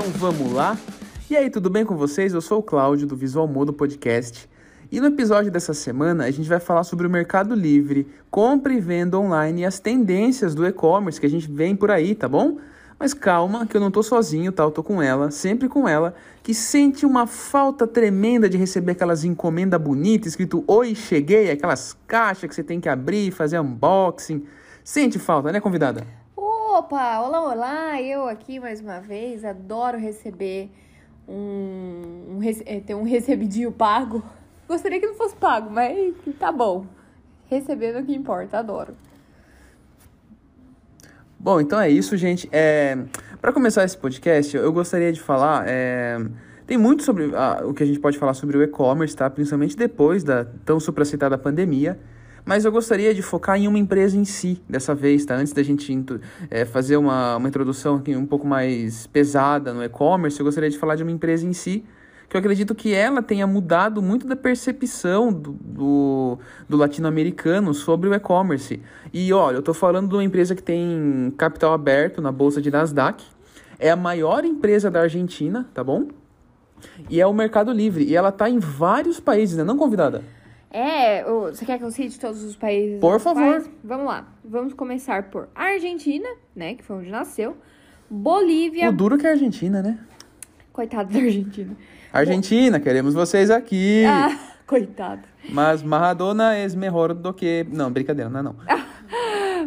Então vamos lá? E aí, tudo bem com vocês? Eu sou o Cláudio do Visual Modo Podcast. E no episódio dessa semana a gente vai falar sobre o Mercado Livre, compra e venda online e as tendências do e-commerce que a gente vem por aí, tá bom? Mas calma, que eu não tô sozinho, tá? Eu tô com ela, sempre com ela, que sente uma falta tremenda de receber aquelas encomendas bonitas, escrito Oi, cheguei, aquelas caixas que você tem que abrir, fazer unboxing. Sente falta, né, convidada? Opa, olá, olá, eu aqui mais uma vez, adoro receber um, um eh, ter um recebidinho pago. Gostaria que não fosse pago, mas tá bom. Recebendo é o que importa, adoro. Bom, então é isso, gente. É, para começar esse podcast, eu gostaria de falar. É, tem muito sobre ah, o que a gente pode falar sobre o e-commerce, tá? Principalmente depois da tão supracitada pandemia. Mas eu gostaria de focar em uma empresa em si, dessa vez, tá? Antes da gente é, fazer uma, uma introdução aqui um pouco mais pesada no e-commerce, eu gostaria de falar de uma empresa em si que eu acredito que ela tenha mudado muito da percepção do, do, do latino-americano sobre o e-commerce. E olha, eu estou falando de uma empresa que tem capital aberto na bolsa de Nasdaq, é a maior empresa da Argentina, tá bom? E é o Mercado Livre, e ela está em vários países, né? Não convidada? É, você quer que eu cite todos os países? Por favor. Vamos lá. Vamos começar por Argentina, né? Que foi onde nasceu. Bolívia. O duro que é a Argentina, né? Coitado da Argentina. Argentina, Bom... queremos vocês aqui. Ah, coitado. Mas Maradona é melhor do que. Não, brincadeira, não é não.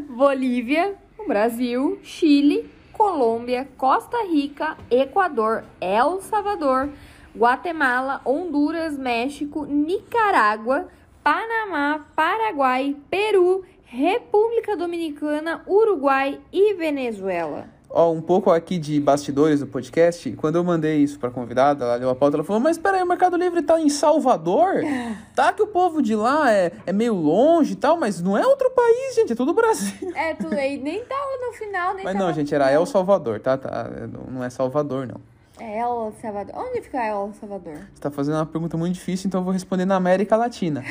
Bolívia, Brasil, Chile, Colômbia, Costa Rica, Equador, El Salvador, Guatemala, Honduras, México, Nicarágua, Panamá, Paraguai, Peru, República Dominicana, Uruguai e Venezuela. Ó, um pouco aqui de bastidores do podcast, quando eu mandei isso pra convidada, ela deu a pauta, ela falou, mas peraí, o Mercado Livre tá em Salvador? Tá que o povo de lá é, é meio longe e tal, mas não é outro país, gente, é tudo Brasil. É, tudo aí, nem tava no final, nem Mas não, gente, era El Salvador, tá? tá? Não é Salvador, não. É El Salvador. Onde fica El Salvador? Você tá fazendo uma pergunta muito difícil, então eu vou responder na América Latina.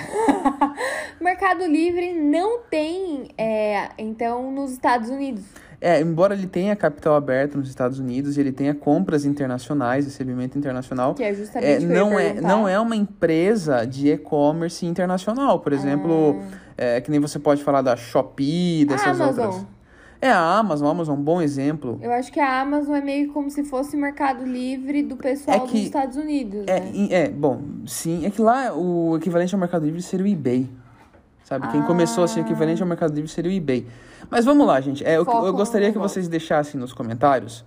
Mercado Livre não tem, é, então, nos Estados Unidos. É, embora ele tenha capital aberto nos Estados Unidos e ele tenha compras internacionais, recebimento internacional, que é justamente é, não é não é uma empresa de e-commerce internacional, por exemplo, ah. é, que nem você pode falar da Shopee, dessas Amazon. outras. É a Amazon, a Amazon é um bom exemplo. Eu acho que a Amazon é meio como se fosse o mercado livre do pessoal é que, dos Estados Unidos, é, né? É, bom, sim, é que lá o equivalente ao mercado livre seria o eBay. Sabe? Quem começou assim, o equivalente ao mercado livre seria o eBay. Mas vamos lá, gente. É, eu, eu gostaria que vocês deixassem nos comentários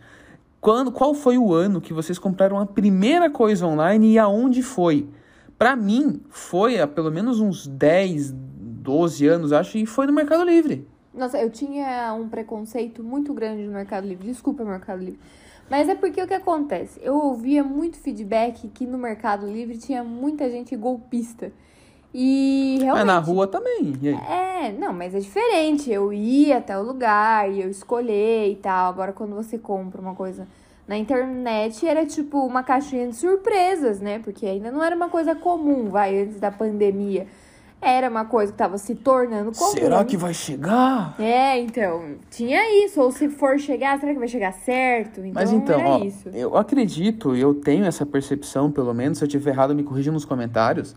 quando, qual foi o ano que vocês compraram a primeira coisa online e aonde foi. Para mim, foi há pelo menos uns 10, 12 anos, acho, e foi no Mercado Livre. Nossa, eu tinha um preconceito muito grande no Mercado Livre. Desculpa, Mercado Livre. Mas é porque o que acontece? Eu ouvia muito feedback que no Mercado Livre tinha muita gente golpista. E realmente. Mas na rua também. É, não, mas é diferente. Eu ia até o lugar e eu escolher e tal. Agora, quando você compra uma coisa na internet, era tipo uma caixinha de surpresas, né? Porque ainda não era uma coisa comum, vai, antes da pandemia. Era uma coisa que tava se tornando comum. Será que vai chegar? É, então, tinha isso. Ou se for chegar, será que vai chegar certo? Então, Mas então, ó, isso. eu acredito, eu tenho essa percepção, pelo menos, se eu tiver errado, me corrija nos comentários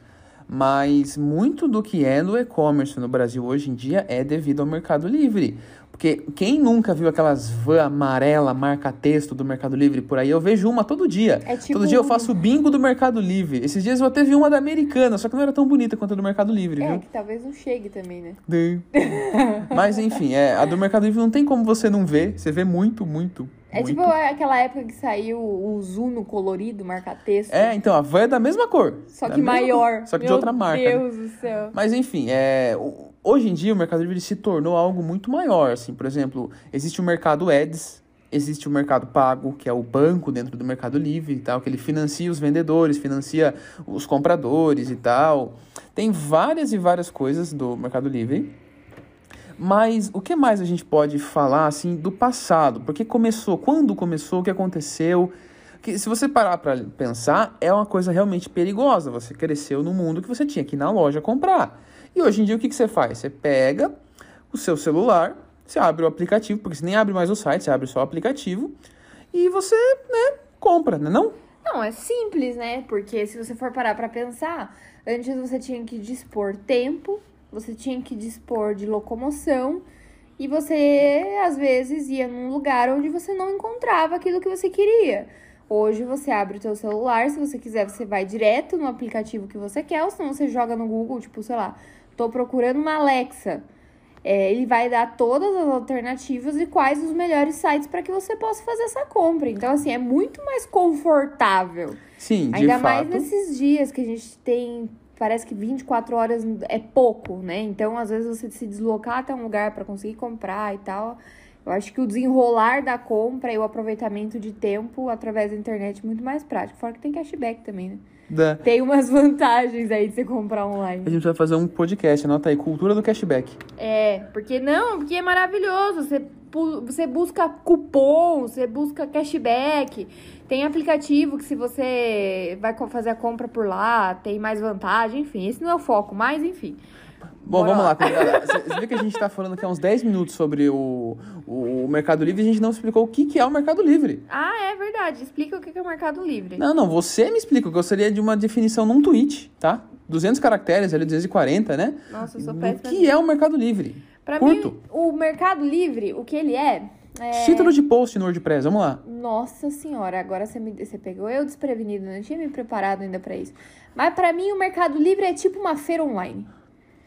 mas muito do que é no e-commerce no Brasil hoje em dia é devido ao Mercado Livre. Porque quem nunca viu aquelas van amarela, marca-texto do Mercado Livre por aí? Eu vejo uma todo dia. É tipo... Todo dia eu faço o bingo do Mercado Livre. Esses dias eu até vi uma da Americana, só que não era tão bonita quanto a do Mercado Livre, é, viu? que talvez não chegue também, né? Mas enfim, é, a do Mercado Livre não tem como você não ver. Você vê muito, muito, é Muito. tipo aquela época que saiu o Zuno colorido, marca-texto. É, então, a van é da mesma cor. Só que maior. Cor, só que Meu de outra marca. Meu Deus do céu. Mas enfim, é, hoje em dia o Mercado Livre se tornou algo muito maior. Assim, por exemplo, existe o mercado Eds, existe o mercado pago, que é o banco dentro do Mercado Livre e tal, que ele financia os vendedores, financia os compradores e tal. Tem várias e várias coisas do Mercado Livre. Mas o que mais a gente pode falar assim do passado? Porque começou, quando começou, o que aconteceu? Que se você parar para pensar, é uma coisa realmente perigosa. Você cresceu no mundo que você tinha que ir na loja comprar. E hoje em dia o que, que você faz? Você pega o seu celular, você abre o aplicativo, porque você nem abre mais o site, você abre só o aplicativo, e você, né, compra, né não? Não, é simples, né? Porque se você for parar pra pensar, antes você tinha que dispor tempo, você tinha que dispor de locomoção e você às vezes ia num lugar onde você não encontrava aquilo que você queria. Hoje você abre o seu celular, se você quiser, você vai direto no aplicativo que você quer, ou senão você joga no Google, tipo, sei lá, tô procurando uma Alexa. É, ele vai dar todas as alternativas e quais os melhores sites para que você possa fazer essa compra. Então, assim, é muito mais confortável. Sim, de Ainda fato. mais nesses dias que a gente tem, parece que 24 horas é pouco, né? Então, às vezes você se deslocar até um lugar para conseguir comprar e tal. Eu acho que o desenrolar da compra e o aproveitamento de tempo através da internet é muito mais prático. Fora que tem cashback também, né? Da- Tem umas vantagens aí de você comprar A online. gente vai fazer um podcast, anota aí, cultura do cashback. É, porque não, porque é maravilhoso. Você, você busca cupom, você busca cashback. Tem aplicativo que se você vai fazer a compra por lá, tem mais vantagem, enfim. Esse não é o foco, mas enfim. Bom, Bora vamos lá. lá. Você vê que a gente tá falando aqui há uns 10 minutos sobre o, o Mercado Livre e a gente não explicou o que, que é o Mercado Livre. Ah, é verdade. Explica o que que é o Mercado Livre. Não, não, você me explica. Eu gostaria de uma definição num tweet, tá? 200 caracteres, ali 240, né? Nossa, eu sou O péssima. que é o Mercado Livre? Pra Curto. mim, o Mercado Livre, o que ele é, é... Título de post no WordPress, vamos lá. Nossa senhora, agora você, me, você pegou eu desprevenido, não tinha me preparado ainda pra isso. Mas pra mim o Mercado Livre é tipo uma feira online.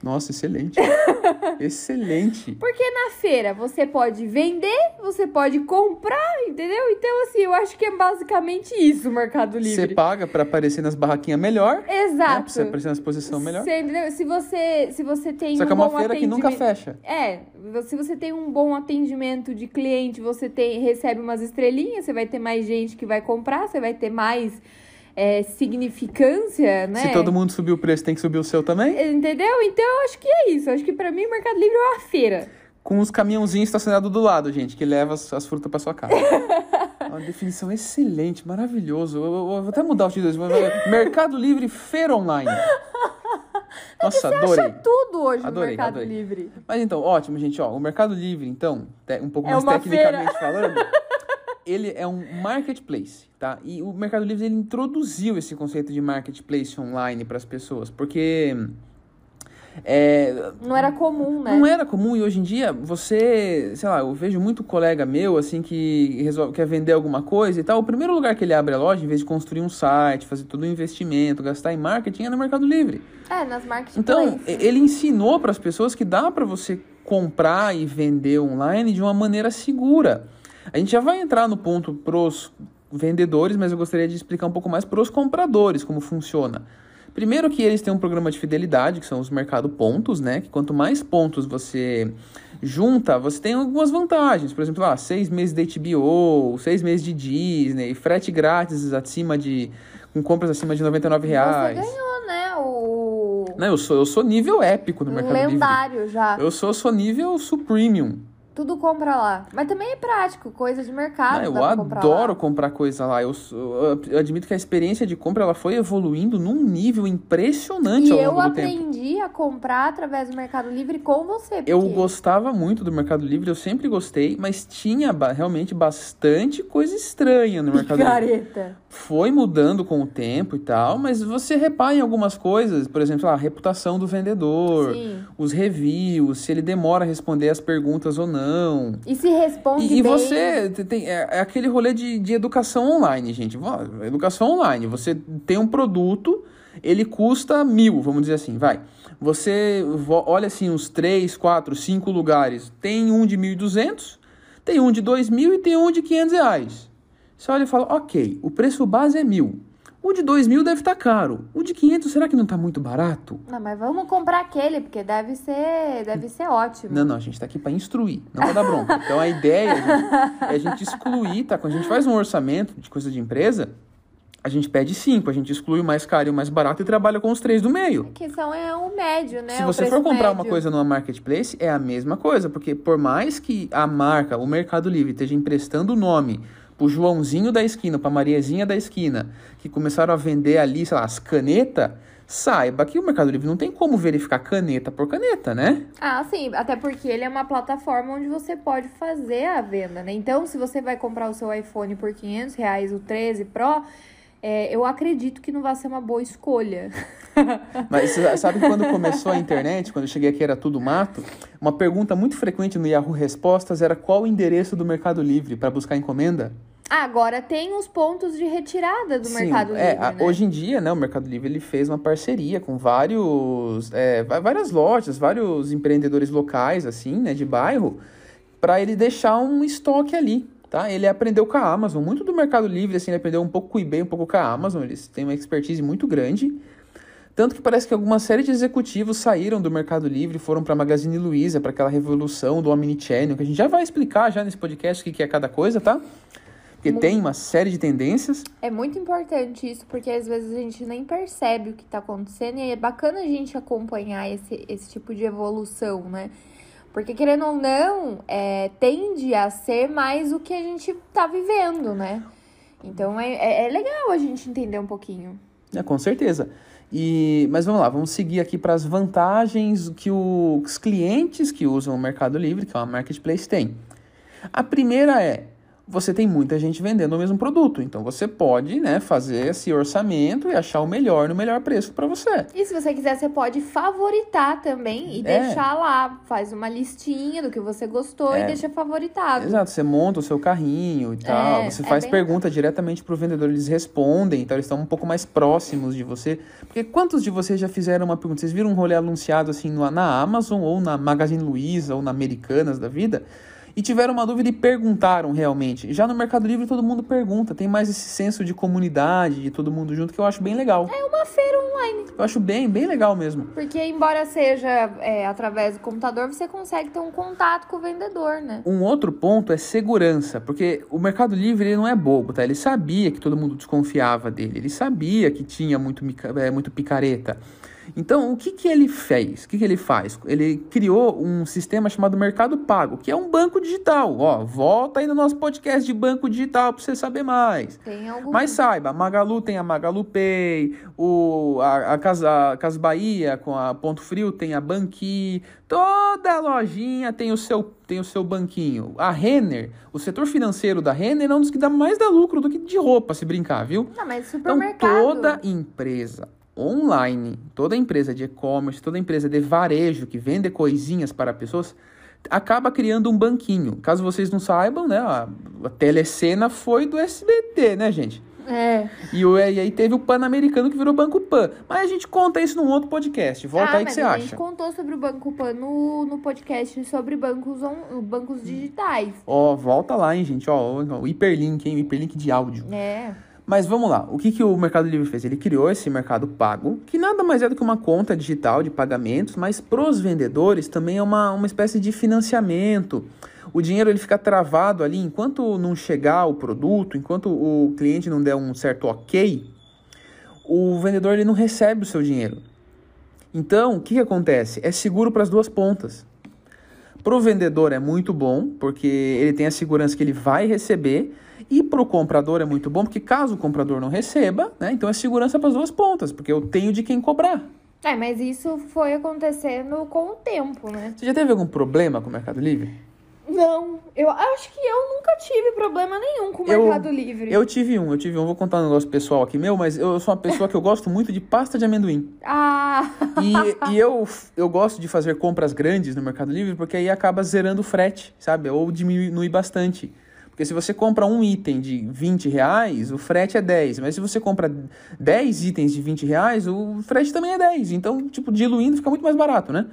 Nossa, excelente. excelente. Porque na feira você pode vender, você pode comprar, entendeu? Então assim, eu acho que é basicamente isso o Mercado Você Livre. paga pra aparecer nas barraquinhas melhor, né? Pra Exato. você aparecer nas posições melhor. Você entendeu? Se você, se você tem Só um que é uma bom feira que nunca atendimento- fecha. É, se você tem um bom atendimento de cliente, você tem, recebe umas estrelinhas, você vai ter mais gente que vai comprar, você vai ter mais é, significância, né? Se todo mundo subir o preço, tem que subir o seu também. Entendeu? Então eu acho que é isso. Acho que pra mim o Mercado Livre é uma feira. Com os caminhãozinhos estacionados do lado, gente, que leva as, as frutas pra sua casa. Uma definição excelente, maravilhoso. Eu, eu- eu vou até mudar o título. Mercado Livre Feira Online. Nossa, adorei. Acha tudo hoje Adorei, no Mercado adorei. Livre. Mas então, ótimo, gente. Ó, o Mercado Livre, então, um pouco É mais tecnicamente falando, ele é um marketplace, tá? E o Mercado Livre ele introduziu esse conceito de marketplace online para as pessoas, porque é, Não era comum, né? não era comum e hoje em dia você, sei lá, eu vejo muito colega meu assim que resolve, quer vender alguma coisa e tal. O primeiro lugar que ele abre a loja, em vez de construir um site, fazer todo o investimento, gastar em marketing, é no Mercado Livre. É, nas marketplaces. Então, ele ensinou para as pessoas que dá para você comprar e vender online de uma maneira segura. A gente já vai entrar no ponto pros vendedores, mas eu gostaria de explicar um pouco mais pros compradores como funciona. Primeiro que eles têm um programa de fidelidade, que são os mercado pontos, né? Que quanto mais pontos você junta, você tem algumas vantagens. Por exemplo, ah, seis meses de HBO, seis meses de Disney, frete grátis acima de. com compras acima de 99 reais. Você ganhou, né? O Não, eu sou, eu sou nível épico no Mercado Livre. lendário já. Eu sou, sou nível Supremium. Tudo compra lá. Mas também é prático, coisa de mercado. Ah, eu comprar adoro lá. comprar coisa lá. Eu, eu admito que a experiência de compra ela foi evoluindo num nível impressionante E ao eu longo do tempo. aprendi a comprar através do Mercado Livre com você. Eu porque- gostava muito do Mercado Livre, eu sempre gostei, mas tinha realmente bastante coisa estranha no Mercado Livre. Picareta. Foi mudando com o tempo e tal, mas você repara em algumas coisas, por exemplo, a reputação do vendedor, Sim. os reviews, se ele demora a responder as perguntas ou não. E se responde E, e você te- tem, é, é aquele rolê de, de educação online, gente. Educação online. Você tem um produto, ele custa mil, vamos dizer assim, vai. Você vo- olha assim, uns três, quatro, cinco lugares. Tem um de 1.200, tem um de 2.000 e tem um de 500 reais. Você olha e fala, ok, o preço base é mil. O de 2.000 deve estar caro. O de 500, será que não está muito barato? Não, mas vamos comprar aquele, porque deve ser, deve ser ótimo. Não, não, a gente tá aqui pra instruir, não pra dar bronca. Então a ideia gente, é a gente excluir, tá? Quando a gente faz um orçamento de coisa de empresa, a gente pede cinco, a gente exclui o mais caro e o mais barato e trabalha com os três do meio. Que são é o médio, né? Se O você for comprar uma médio. coisa numa marketplace, é a mesma coisa, porque por mais que a marca, o Mercado Livre, esteja emprestando o nome pro Joãozinho da esquina, pra Mariazinha da esquina, que começaram a vender ali, sei lá, as canetas, saiba que o Mercado Livre não tem como verificar caneta por caneta, né? Ah, sim, até porque ele é uma plataforma onde você pode fazer a venda, né? Então, se você vai comprar o seu iPhone por 500 reais, o 13 Pro, é, eu acredito que não vai ser uma boa escolha. Mas sabe quando começou a internet, quando eu cheguei aqui era tudo mato? Uma pergunta muito frequente no Yahoo Respostas era qual o endereço do Mercado Livre para buscar encomenda? Agora tem os pontos de retirada do Sim, Mercado é, Livre, a- né? Hoje em dia, né, o Mercado Livre ele fez uma parceria com vários, é, várias lojas, vários empreendedores locais, assim, né, de bairro, para ele deixar um estoque ali, tá? Ele aprendeu com a Amazon, muito do Mercado Livre, assim, ele aprendeu um pouco com o eBay, um pouco com a Amazon, eles têm uma expertise muito grande. Tanto que parece que alguma série de executivos saíram do Mercado Livre e foram para Magazine Luiza, para aquela revolução do Omnichannel, que a gente já vai explicar já nesse podcast o que é cada coisa, tá? Porque tem uma série de tendências. É muito importante isso, porque às vezes a gente nem percebe o que tá acontecendo e é bacana a gente acompanhar esse, esse tipo de evolução, né? Porque, querendo ou não, é, tende a ser mais o que a gente tá vivendo, né? Então é, é, é legal a gente entender um pouquinho. É, com certeza. E, mas vamos lá, vamos seguir aqui para as vantagens que o- os clientes que usam o Mercado Livre, que é uma marketplace, têm. A primeira é, você tem muita gente vendendo o mesmo produto, então você pode né, fazer esse orçamento e achar o melhor no melhor preço para você. E se você quiser, você pode favoritar também e É. deixar lá. Faz uma listinha do que você gostou É. e deixa favoritado. Exato, você monta o seu carrinho e tal, É, você é faz pergunta diretamente pro vendedor, eles respondem, então eles estão um pouco mais próximos de você. Porque quantos de vocês já fizeram uma pergunta? Vocês viram um rolê anunciado assim na Amazon ou na Magazine Luiza ou na Americanas da vida? E tiveram uma dúvida e perguntaram realmente. Já no Mercado Livre todo mundo pergunta, tem mais esse senso de comunidade, de todo mundo junto, que eu acho bem legal. É uma feira online. Eu acho bem, bem legal mesmo. Porque, embora seja é, através do computador, você consegue ter um contato com o vendedor, né? Um outro ponto é segurança, porque o Mercado Livre ele não é bobo, tá? Ele sabia que todo mundo desconfiava dele, ele sabia que tinha muito, é, muito picareta. Então, o que, que ele fez? O que, que ele faz? Ele criou um sistema chamado Mercado Pago, que é um banco digital. Ó, volta aí no nosso podcast de banco digital para você saber mais. Tem algum. Mas saiba, a Magalu tem a Magalu Pay, o, a, a, Casa, a Casa Bahia com a Ponto Frio tem a Banqui, toda lojinha tem o seu, tem o seu banquinho. A Renner, o setor financeiro da Renner é um dos que dá mais dá lucro do que de roupa, se brincar, viu? Não, mas Então supermercado. toda empresa online, toda empresa de e-commerce, toda empresa de varejo que vende coisinhas para pessoas, acaba criando um banquinho. Caso vocês não saibam, né, a, a telecena foi do SBT, né, gente? É. E, o, e aí teve o Pan-Americano que virou Banco Pan. Mas a gente conta isso num outro podcast. Volta ah, aí que você a acha. gente contou sobre o Banco Pan no, no podcast sobre bancos, on, bancos digitais. Ó, volta lá, hein, gente. Ó, o hiperlink, hein? O hiperlink de áudio. É. Mas vamos lá, o que, que o Mercado Livre fez? Ele criou esse mercado pago, que nada mais é do que uma conta digital de pagamentos, mas pros vendedores também é uma, uma espécie de financiamento. O dinheiro ele fica travado ali enquanto não chegar o produto, enquanto o cliente não der um certo ok, o vendedor ele não recebe o seu dinheiro. Então, o que, que acontece? É seguro para as duas pontas. Pro vendedor é muito bom, porque ele tem a segurança que ele vai receber, e pro comprador é muito bom, porque caso o comprador não receba, né, então é segurança para as duas pontas, porque eu tenho de quem cobrar. É, mas isso foi acontecendo com o tempo, né? Você já teve algum problema com o Mercado Livre? Não, eu acho que eu nunca tive problema nenhum com o Eu- Mercado Livre. Eu tive um, eu tive um, vou contar um negócio pessoal aqui meu, mas eu sou uma pessoa que eu gosto muito de pasta de amendoim. Ah, E, e eu, eu gosto de fazer compras grandes no Mercado Livre porque aí acaba zerando o frete, sabe? Ou diminui bastante. Porque se você compra um item de 20 reais, o frete é 10. Mas se você compra 10 itens de 20 reais, o frete também é 10. Então, tipo, diluindo fica muito mais barato, né?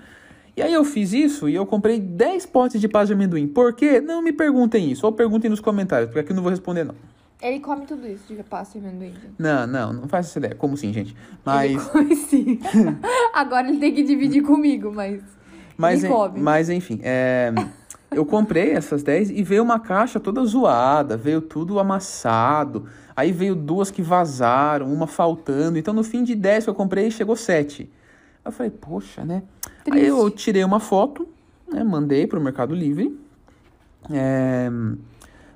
E aí eu fiz isso e eu comprei 10 potes de pasta de amendoim. Por quê? Não me perguntem isso. Ou perguntem nos comentários, porque aqui eu não vou responder, não. ele come tudo isso de pasta e amendoim. gente. Não, não, não faz essa ideia. Como sim, gente? Ele Mas... come sim. Agora ele tem que dividir comigo, mas. Mas, Ele come. mas enfim, é, eu comprei essas 10 e veio uma caixa toda zoada, veio tudo amassado. Aí veio duas que vazaram, uma faltando. Então no fim de 10 que eu comprei, chegou 7. Eu falei, poxa, né? Aí eu Triste. tirei uma foto, né, mandei pro Mercado Livre. é,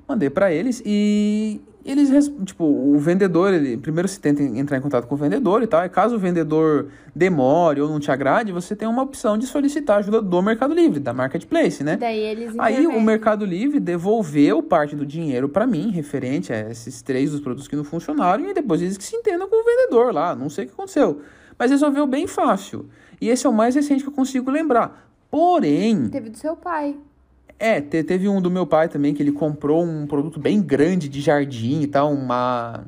mandei para eles e eles, tipo, o vendedor, ele, primeiro você tenta entrar em contato com o vendedor e tal, e caso o vendedor demore ou não te agrade, você tem uma opção de solicitar ajuda do Mercado Livre, da Marketplace, né? Daí eles Aí o. Mercado Livre devolveu parte do dinheiro pra mim, referente a esses três dos produtos que não funcionaram, e depois eles que se entendam com o vendedor lá, não sei o que aconteceu. Mas resolveu bem fácil. E esse é o mais recente que eu consigo lembrar. Porém, Teve do seu pai. é, te- teve um do meu pai também, que ele comprou um produto bem grande de jardim e tal, uma...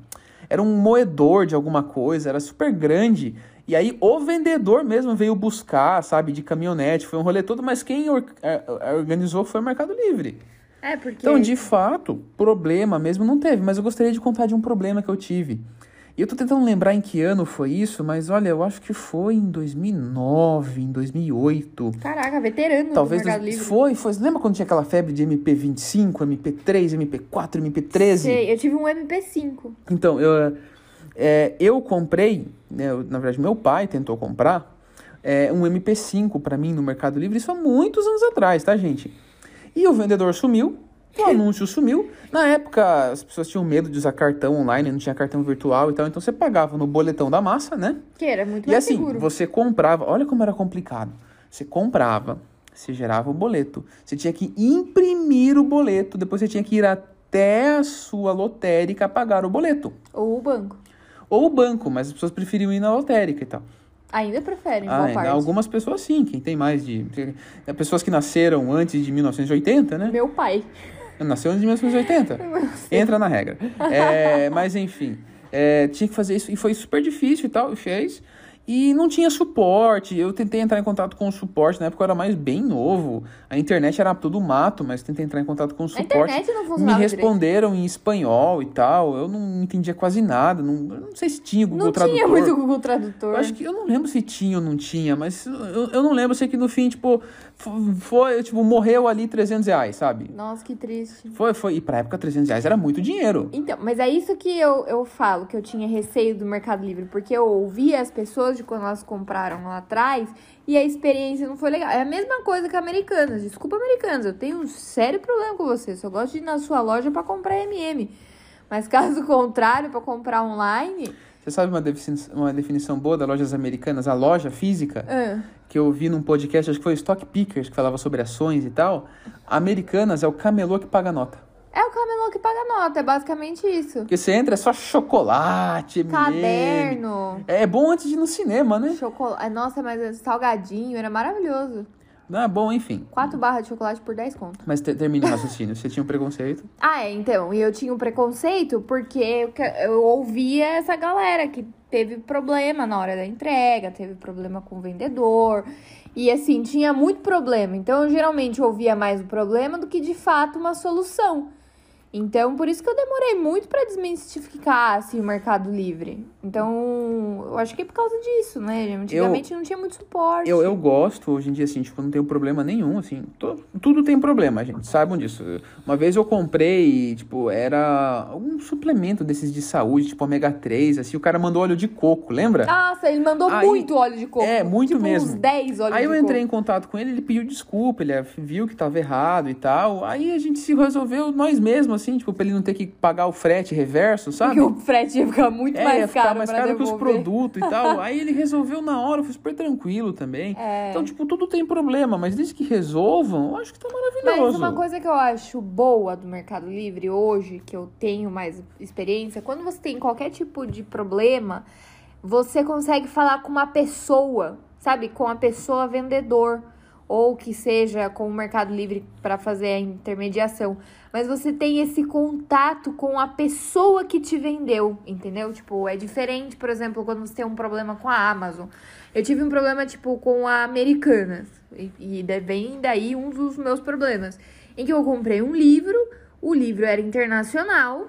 Era um moedor de alguma coisa, era super grande. E aí o vendedor mesmo veio buscar, sabe, de caminhonete, foi um rolê todo, mas quem or- eh, organizou foi o Mercado Livre. É, porque. Então, de fato, problema mesmo não teve, mas eu gostaria de contar de um problema que eu tive. E eu tô tentando lembrar em que ano foi isso, mas olha, eu acho que foi em 2009, em 2008. Caraca, veterano Talvez do Mercado Livre. foi, foi. Lembra quando tinha aquela febre de MP25, MP3, MP4, MP13? Sei, eu tive um MP5. Então, eu, é, eu comprei, né, eu- na verdade, meu pai tentou comprar é, um MP5 pra mim no Mercado Livre, isso há muitos anos atrás, tá, gente? E o vendedor sumiu, o anúncio sumiu. Na época, as pessoas tinham medo de usar cartão online, não tinha cartão virtual e tal, então você pagava no boletão da massa, né? Que era muito E mais assim, seguro. você comprava, olha como era complicado. Você comprava, você gerava o boleto, você tinha que imprimir o boleto, depois você tinha que ir até a sua lotérica pagar o boleto. Ou o banco. Ou o banco, mas as pessoas preferiam ir na lotérica e tal. Ainda preferem, Ah, boa ainda parte. algumas pessoas sim, quem tem mais de. Pessoas que nasceram antes de 1980, né? Meu pai. Nasceu de 1980. Entra na regra. É, mas enfim, é, tinha que fazer isso e foi super difícil e tal, e fez. E não tinha suporte. Eu tentei entrar em contato com o suporte, na época eu era mais bem novo. A internet era tudo mato, mas tentei entrar em contato com o A suporte. internet não Me funcionava responderam em espanhol e tal. Eu não entendia quase nada. Não, não sei se tinha direito. Google Não Tradutor. tinha muito Google Tradutor. Eu acho que eu não lembro se tinha ou não tinha, mas eu, eu não lembro. Eu sei que no fim, tipo, foi, tipo, morreu ali 300 reais, sabe? Nossa, que triste. Foi, foi. E pra época, 300 reais era muito dinheiro. Então, mas é isso que eu, eu falo, que eu tinha receio do Mercado Livre, porque eu ouvia as pessoas de quando elas compraram lá atrás e a experiência não foi legal. É a mesma coisa que Americanas. Desculpa, Americanas, eu tenho um sério problema com você. Só gosto de ir na sua loja pra comprar MM. Mas caso contrário, pra comprar online. Você sabe uma definição, uma definição boa das lojas americanas? A loja física, ah, que eu vi num podcast, acho que foi Stock Pickers, que falava sobre ações e tal. Americanas é o camelô que paga nota. é o camelô que paga nota, é basicamente isso. Porque você entra, é só chocolate. Caderno, É bom antes de ir no cinema, né? chocolate. Nossa, mas salgadinho, era maravilhoso. Não é bom, enfim. Quatro barras de chocolate por 10 conto. Mas te, termine o raciocínio. Você tinha um preconceito? Ah, é, então. E eu tinha um preconceito porque eu, eu ouvia essa galera que teve problema na hora da entrega, teve problema com o vendedor. E assim, tinha muito problema. Então, eu geralmente ouvia mais o problema do que de fato uma solução. Então, por isso que eu demorei muito pra desmistificar assim, o Mercado Livre. Então, eu acho que é por causa disso, né? Antigamente não tinha muito suporte. Eu, eu gosto, hoje em dia, assim, tipo, não tenho problema nenhum, assim. to- tudo tem problema, gente, saibam disso. Uma vez eu comprei, tipo, era um suplemento desses de saúde, tipo ômega 3, assim, o cara mandou óleo de coco, lembra? Nossa, ele mandou Aí- muito óleo de coco. É, muito tipo, mesmo. uns 10 óleos Aí eu coco. entrei em contato com ele, ele pediu desculpa, ele viu que tava errado e tal. Aí a gente se resolveu nós mesmos, assim, tipo, pra ele não ter que pagar o frete reverso, sabe? Porque o frete ia ficar muito É, mais ia ficar caro mais caro que os devolver. produtos e tal. Aí ele resolveu na hora, foi super tranquilo também. É. Então, tipo, tudo tem problema, mas desde que resolvam, eu acho que tá Mas maravilhoso. uma coisa que eu acho boa do Mercado Livre hoje, que eu tenho mais experiência, quando você tem qualquer tipo de problema, você consegue falar com uma pessoa, sabe? Com a pessoa vendedor. Ou que seja com o Mercado Livre para fazer a intermediação. Mas você tem esse contato com a pessoa que te vendeu, entendeu? Tipo, é diferente, por exemplo, quando você tem um problema com a Amazon. Eu tive um problema, tipo, com a Americanas. E, e vem daí um dos meus problemas. Em que eu comprei um livro, o livro era internacional.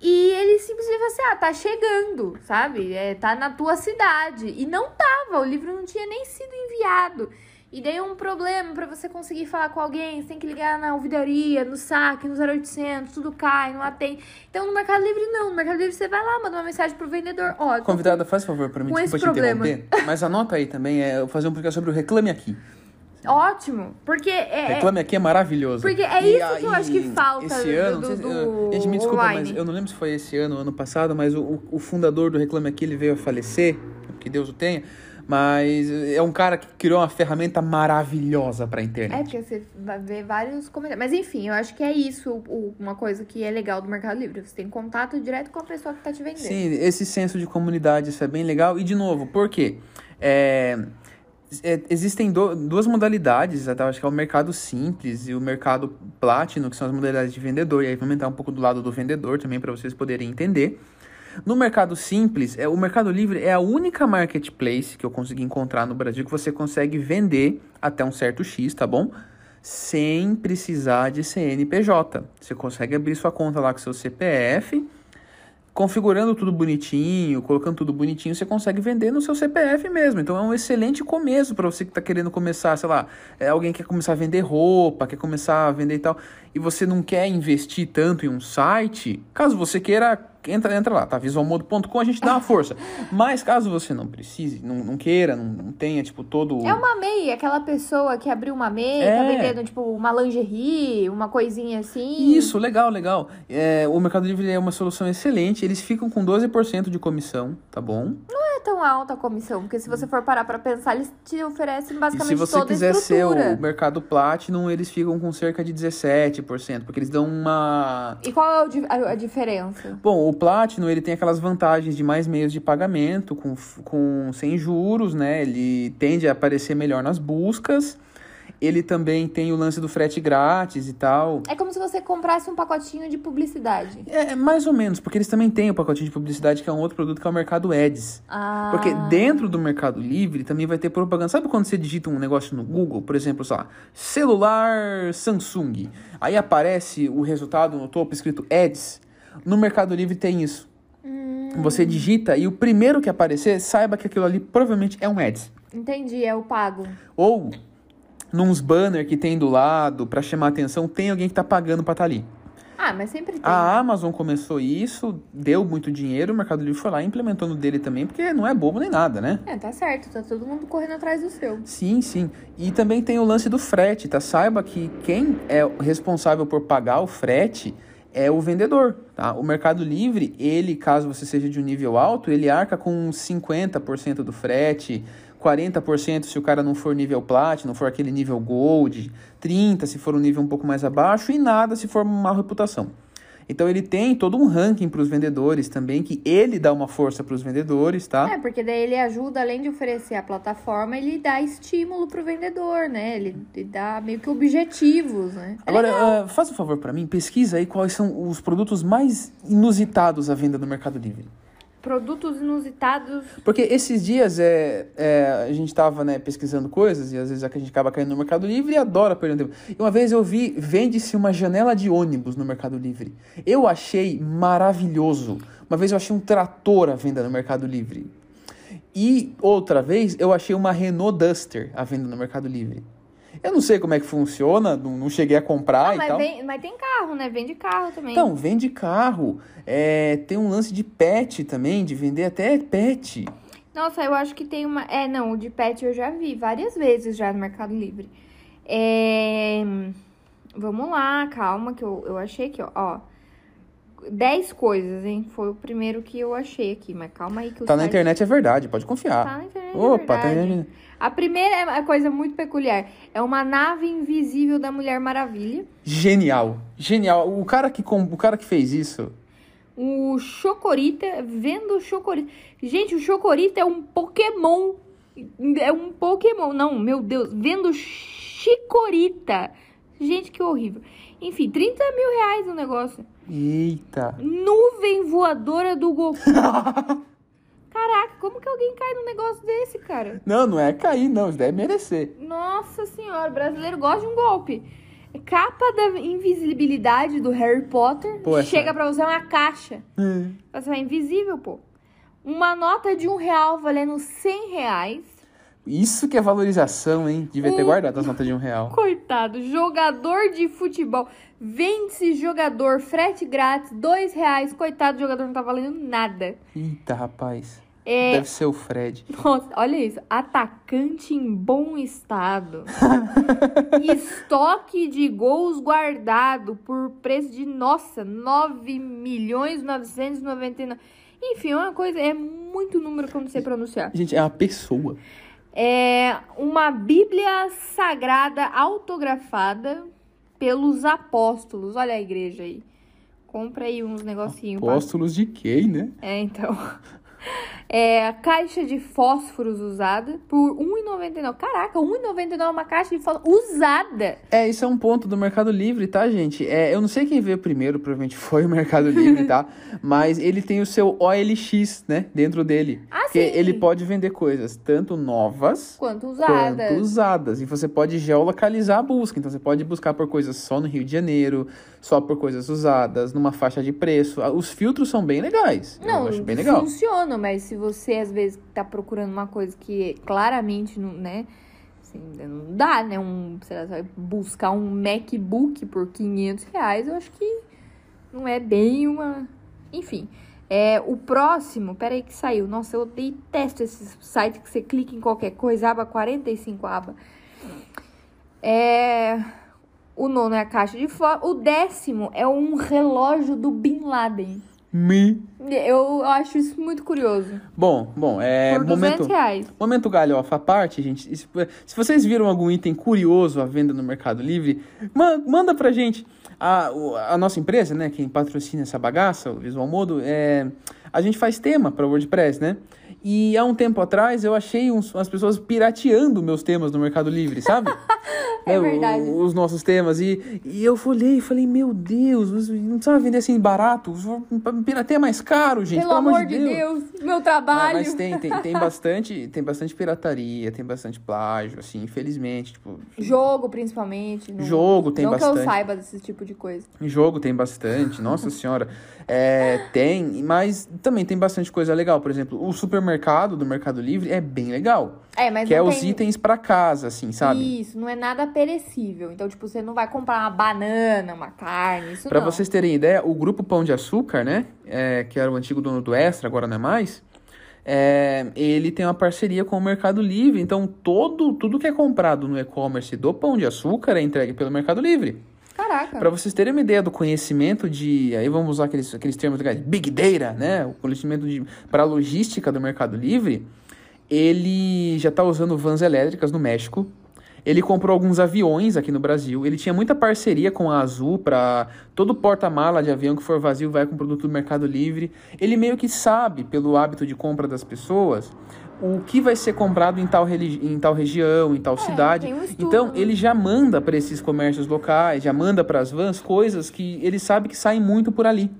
E ele simplesmente falou assim: ah, tá chegando, sabe? É, tá na tua cidade. E não tava, o livro não tinha nem sido enviado. E daí um problema pra você conseguir falar com alguém, você tem que ligar na ouvidoria, no saque, no 0800, tudo cai, não atende. Então no Mercado Livre não, no Mercado Livre você vai lá, manda uma mensagem pro vendedor, ó, Convidada, faz favor pra mim, Com desculpa te problema. interromper. Mas anota aí também, é eu fazer um podcast sobre o Reclame Aqui. Ótimo, porque é... Reclame Aqui é maravilhoso. Porque é E isso que eu acho que falta Esse ano, do- se- do eu- gente, me desculpa, online. mas eu não lembro se foi esse ano ou ano passado, mas o, o- o fundador do Reclame Aqui, ele veio a falecer, que Deus o tenha, mas é um cara que criou uma ferramenta maravilhosa pra É, internet. porque você vai ver vários comentários. Mas enfim, eu acho que é isso uma coisa que é legal do Mercado Livre. Você tem contato direto com a pessoa que tá te vendendo. Sim, esse senso de comunidade, isso é bem legal. E, de novo, por quê? É, é, existem do- duas modalidades, tá? acho que é o mercado simples e o mercado platino, que são as modalidades de vendedor. E aí vamos entrar um pouco do lado do vendedor também, para vocês poderem entender. No mercado simples, é, o Mercado Livre é a única marketplace que eu consegui encontrar no Brasil que você consegue vender até um certo X, tá bom? Sem precisar de CNPJ. Você consegue abrir sua conta lá com seu CPF, configurando tudo bonitinho, colocando tudo bonitinho, você consegue vender no seu CPF mesmo. Então é um excelente começo para você que está querendo começar, sei lá, é, alguém quer começar a vender roupa, quer começar a vender e tal, e você não quer investir tanto em um site, caso você queira, entra, entra lá, tá? Visualmodo.com, a gente dá uma força. Mas caso você não precise, não, não queira, não, não tenha, tipo, todo... É uma MEI, aquela pessoa que abriu uma MEI, É. tá vendendo, tipo, uma lingerie, uma coisinha assim. Isso, legal, legal. É, o Mercado Livre é uma solução excelente, eles ficam com 12% de comissão, tá bom? Não é tão alta a comissão, porque se você for parar pra pensar, eles te oferecem basicamente se você toda a quiser ser estrutura. o mercado Platinum, eles ficam com cerca de 17%, porque eles dão uma... E qual é a diferença? Bom, o Platinum, ele tem aquelas vantagens de mais meios de pagamento, com, com sem juros, né? Ele tende a aparecer melhor nas buscas. Ele também tem o lance do frete grátis e tal. É como se você comprasse um pacotinho de publicidade. É, é mais ou menos, porque eles também têm o pacotinho de publicidade, que é um outro produto, que é o Mercado Ads. Ah. Porque dentro do Mercado Livre também vai ter propaganda. Sabe quando você digita um negócio no Google, por exemplo, sei lá, celular Samsung. Aí aparece o resultado no topo escrito Ads. No Mercado Livre tem isso. Você digita e o primeiro que aparecer, saiba que aquilo ali provavelmente é um Ads. Entendi, é o pago. Ou nos banner que tem do lado para chamar atenção, tem alguém que tá pagando para estar ali. Ah, mas sempre tem. A Amazon começou isso, deu muito dinheiro, o Mercado Livre foi lá e implementou no dele também, porque não é bobo nem nada, né? É, tá certo, tá todo mundo correndo atrás do seu. Sim, sim. E também tem o lance do frete, tá? Saiba que quem é responsável por pagar o frete é o vendedor, tá? O Mercado Livre, ele, caso você seja de um nível alto, ele arca com 50% do frete, 40% se o cara não for nível Platinum, for aquele nível Gold, 30% se for um nível um pouco mais abaixo e nada se for uma má reputação. Então ele tem todo um ranking para os vendedores também, que ele dá uma força para os vendedores, tá? É, porque daí ele ajuda, além de oferecer a plataforma, ele dá estímulo pro vendedor, né? Ele, ele dá meio que objetivos, né? É Agora, ah, faz um favor pra mim, pesquisa aí quais são os produtos mais inusitados à venda no Mercado Livre. Produtos inusitados. Porque esses dias é, é, a gente tava né, pesquisando coisas e às vezes a gente acaba caindo no Mercado Livre e adora perder tempo. E uma vez eu vi, vende-se uma janela de ônibus no Mercado Livre. Eu achei maravilhoso. Uma vez eu achei um trator à venda no Mercado Livre. E outra vez eu achei uma Renault Duster à venda no Mercado Livre. Eu não sei como é que funciona, não, não cheguei a comprar Ah, e mas, tal. vem- mas tem carro, né? Vende carro também. Então, vende carro. É, tem um lance de pet também, de vender até pet. Nossa, eu acho que tem uma. É, não, o de pet eu já vi várias vezes já no Mercado Livre. É... Vamos lá, calma, que eu, eu achei aqui, ó. ó. 10 coisas, hein? Foi o primeiro que eu achei aqui, mas calma aí que o Tá na site- internet, é verdade, pode confiar. Tá na internet. é Opa, tá verdade. na A primeira é uma coisa muito peculiar. É uma nave invisível da Mulher Maravilha. Genial. Genial. O cara que, com- o cara que fez isso. O Chocorita, vendo o Chocorita. Gente, o Chocorita é um Pokémon. É um Pokémon. Não, meu Deus. Vendo Chicorita. Gente, que horrível. Enfim, 30 mil reais o negócio. Eita. Nuvem voadora do Goku. Caraca, como que alguém cai num negócio desse, cara? Não, não é cair, não. Isso deve merecer. Nossa senhora, brasileiro gosta de um golpe. Capa da invisibilidade do Harry Potter. Pô, Chega pra você uma caixa. Você vai invisível, pô. Uma nota de um real valendo 100 reais. Isso que é valorização, hein? Devia ter Um- guardado as notas de um real. Coitado, jogador de futebol. Vende-se jogador, frete grátis, dois reais. Coitado, o jogador não tá valendo nada. Eita, rapaz. É, Deve ser o Fred. Nossa, olha isso. Atacante em bom estado. Estoque de gols guardado por preço de, nossa, 9 milhões 999. Enfim, é uma coisa, é muito número que eu não sei pronunciar. Gente, é uma pessoa. É uma Bíblia Sagrada autografada pelos apóstolos. Olha a igreja aí. Compra aí uns negocinhos. pra- Apóstolos de quem, né? É, então. É, caixa de fósforos usada por R$1,99. Caraca, R$1,99 é uma caixa de fósforo usada. É, isso é um ponto do Mercado Livre, tá, gente? É, eu não sei quem veio primeiro, provavelmente foi o Mercado Livre, tá? Mas ele tem o seu OLX, né, dentro dele. Ah, que sim. ele pode vender coisas tanto novas Quanto usada. quanto usadas. E você pode geolocalizar a busca. Então você pode buscar por coisas só no Rio de Janeiro, só por coisas usadas, numa faixa de preço. Ah, Os filtros são bem legais. Não, eu acho bem legal. funciona, mas se você às vezes tá procurando uma coisa que claramente não, né? Assim, não dá, né? Um, sei lá, você vai buscar um MacBook por 500 reais, eu acho que não é bem uma. Enfim. É, o próximo, peraí que saiu. Nossa, eu detesto esse site que você clica em qualquer coisa, aba 45 aba. É. O nono é a caixa de fora. O décimo é um relógio do Bin Laden. Me. Eu acho isso muito curioso. Bom, bom, é Por 200 momento reais. Momento galhofa à parte, gente. Se, se vocês viram algum item curioso à venda no Mercado Livre, ma- manda pra gente. A, a nossa empresa, né, quem patrocina essa bagaça, o Visual Modo, é, a gente faz tema para WordPress, né? E há um tempo atrás eu achei uns, umas pessoas pirateando meus temas no Mercado Livre, sabe? É o- verdade. os nossos temas. E, e eu olhei e falei, meu Deus, não precisava vender assim barato. Pirateia mais caro, gente. Pelo amor de Deus, meu Mas, trabalho. mas tem, tem, tem bastante, tem bastante pirataria, tem bastante plágio, assim, infelizmente, tipo, Jogo, principalmente. Não, Jogo tem não que bastante. eu saiba desse tipo de coisa. jogo tem bastante, nossa senhora. É, tem, mas também tem bastante coisa legal. Por exemplo, o supermercado do Mercado Livre é bem legal. É, mas que é não os tem... itens pra casa, assim, sabe? Isso, não é nada perecível. Então, tipo, você não vai comprar uma banana, uma carne, isso Pra não. vocês terem ideia, o grupo Pão de Açúcar, né? é, que era o antigo dono do Extra, agora não é mais. é, ele tem uma parceria com o Mercado Livre. Então, todo, tudo que é comprado no e-commerce do Pão de Açúcar é entregue pelo Mercado Livre. Caraca. Para vocês terem uma ideia do conhecimento de. Aí vamos usar aqueles, aqueles termos legais. Big Data, né? O conhecimento para logística do Mercado Livre. Ele já está usando vans elétricas no México. Ele comprou alguns aviões aqui no Brasil. Ele tinha muita parceria com a Azul para todo porta-mala de avião que for vazio vai com produto do Mercado Livre. Ele meio que sabe, pelo hábito de compra das pessoas, o que vai ser comprado em tal, em tal região, em tal cidade. tem um então, ele já manda para esses comércios locais, já manda para as vans coisas que ele sabe que saem muito por ali.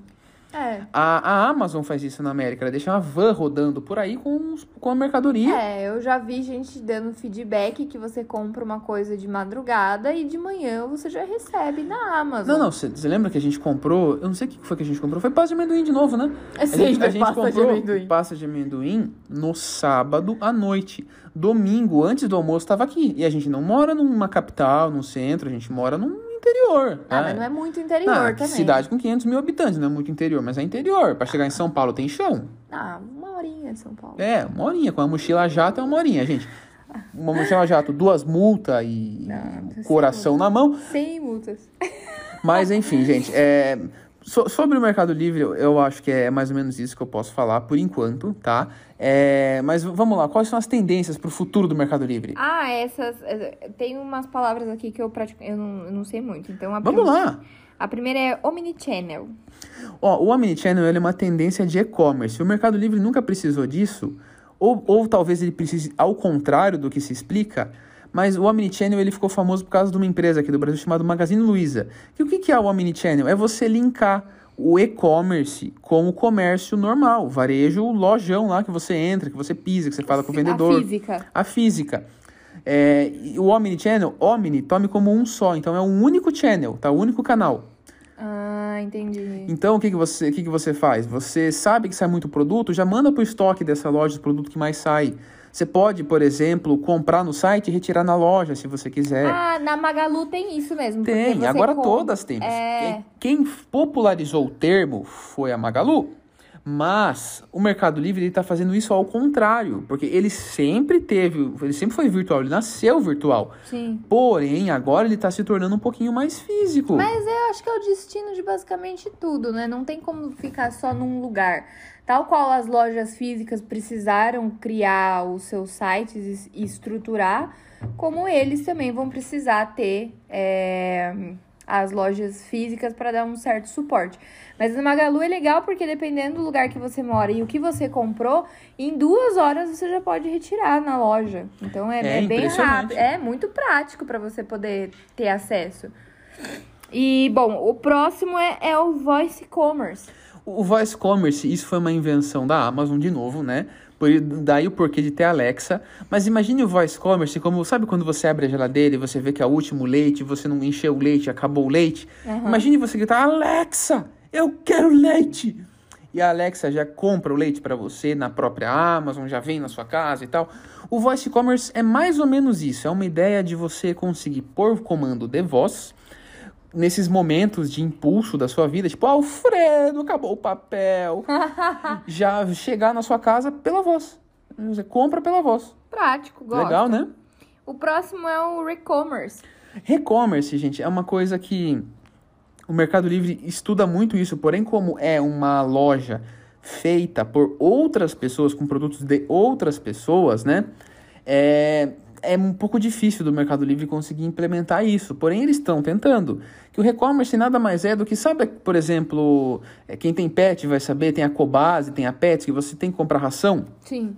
É. A, a Amazon faz isso na América, ela deixa uma van rodando por aí com, com a mercadoria. É, eu já vi gente dando feedback que você compra uma coisa de madrugada e de manhã você já recebe na Amazon. Não, não, você lembra que a gente comprou? Eu não sei o que foi que a gente comprou. Foi pasta de amendoim de novo, né? É a sempre gente, a gente pasta de comprou amendoim. pasta de amendoim no sábado à noite. Domingo, antes do almoço, estava aqui. E a gente não mora numa capital, num centro, a gente mora num interior. Ah, mas não é muito interior Ah, também. cidade com 500 mil habitantes, não é muito interior, mas é interior. Para chegar em São Paulo tem chão. Ah, uma horinha de São Paulo. É, uma horinha. Com a mochila jato é uma horinha, gente. Uma mochila jato, duas multas e Não, coração na mão. Sem multas. Mas enfim, gente, é, so- sobre o Mercado Livre, eu- acho que é mais ou menos isso que eu posso falar por enquanto, tá? É, mas vamos lá, quais são as tendências para o futuro do Mercado Livre? Ah, essas. eh, Tem umas palavras aqui que eu pratico. Eu não, eu não sei muito. Então, a Vamos prim- lá! A primeira é Omnichannel. Ó, o Omnichannel é uma tendência de e-commerce. O Mercado Livre nunca precisou disso, ou, ou talvez ele precise ao contrário do que se explica, mas o Omnichannel ele ficou famoso por causa de uma empresa aqui do Brasil chamada Magazine Luiza. E o que, que é o Omnichannel? É você linkar o e-commerce com o comércio normal, o varejo, o lojão lá que você entra, que você pisa, que você fala com o vendedor. A física. A física. É, o Omnichannel, Omni, tome como um só, então é um único channel, tá? Um único canal. Ah, entendi. Então, o que, que, você, o que, que você faz? Você sabe que sai muito produto, já manda para o estoque dessa loja os produtos que mais sai. Você pode, por exemplo, comprar no site e retirar na loja, se você quiser. Ah, na Magalu tem isso mesmo. Tem, agora com- todas têm. É. Quem popularizou o termo foi a Magalu. Mas o Mercado Livre está fazendo isso ao contrário, porque ele sempre teve, ele sempre foi virtual, ele nasceu virtual. Sim. Porém, agora ele está se tornando um pouquinho mais físico. Mas eu acho que é o destino de basicamente tudo, né? Não tem como ficar só num lugar. Tal qual as lojas físicas precisaram criar os seus sites e estruturar, como eles também vão precisar ter é, as lojas físicas para dar um certo suporte. Mas no Magalu é legal porque dependendo do lugar que você mora e o que você comprou, em duas horas você já pode retirar na loja. Então é, É é bem rápido, é muito prático para você poder ter acesso. E, bom, o próximo é, é o Voice Commerce. O Voice Commerce, isso foi uma invenção da Amazon de novo, né? Por, daí o porquê de ter Alexa. Mas imagine o Voice Commerce como, sabe quando você abre a geladeira e você vê que é o último leite, você não encheu o leite, acabou o leite? Imagine você gritar, Alexa, eu quero leite! E a Alexa já compra o leite para você na própria Amazon, já vem na sua casa e tal. O Voice Commerce é mais ou menos isso. É uma ideia de você conseguir por comando de voz nesses momentos de impulso da sua vida, tipo, Alfredo, acabou o papel. já chegar na sua casa pela voz. Você compra pela voz. Prático, gosto. Legal, né? O próximo é o Recommerce. Recommerce, gente, é uma coisa que o Mercado Livre estuda muito isso, porém, como é uma loja feita por outras pessoas, com produtos de outras pessoas, né? É, é um pouco difícil do Mercado Livre conseguir implementar isso. Porém, eles estão tentando. Que o e-commerce nada mais é do que, sabe, por exemplo, é, quem tem pet vai saber, tem a Cobase, tem a Pets, que você tem que comprar ração Sim.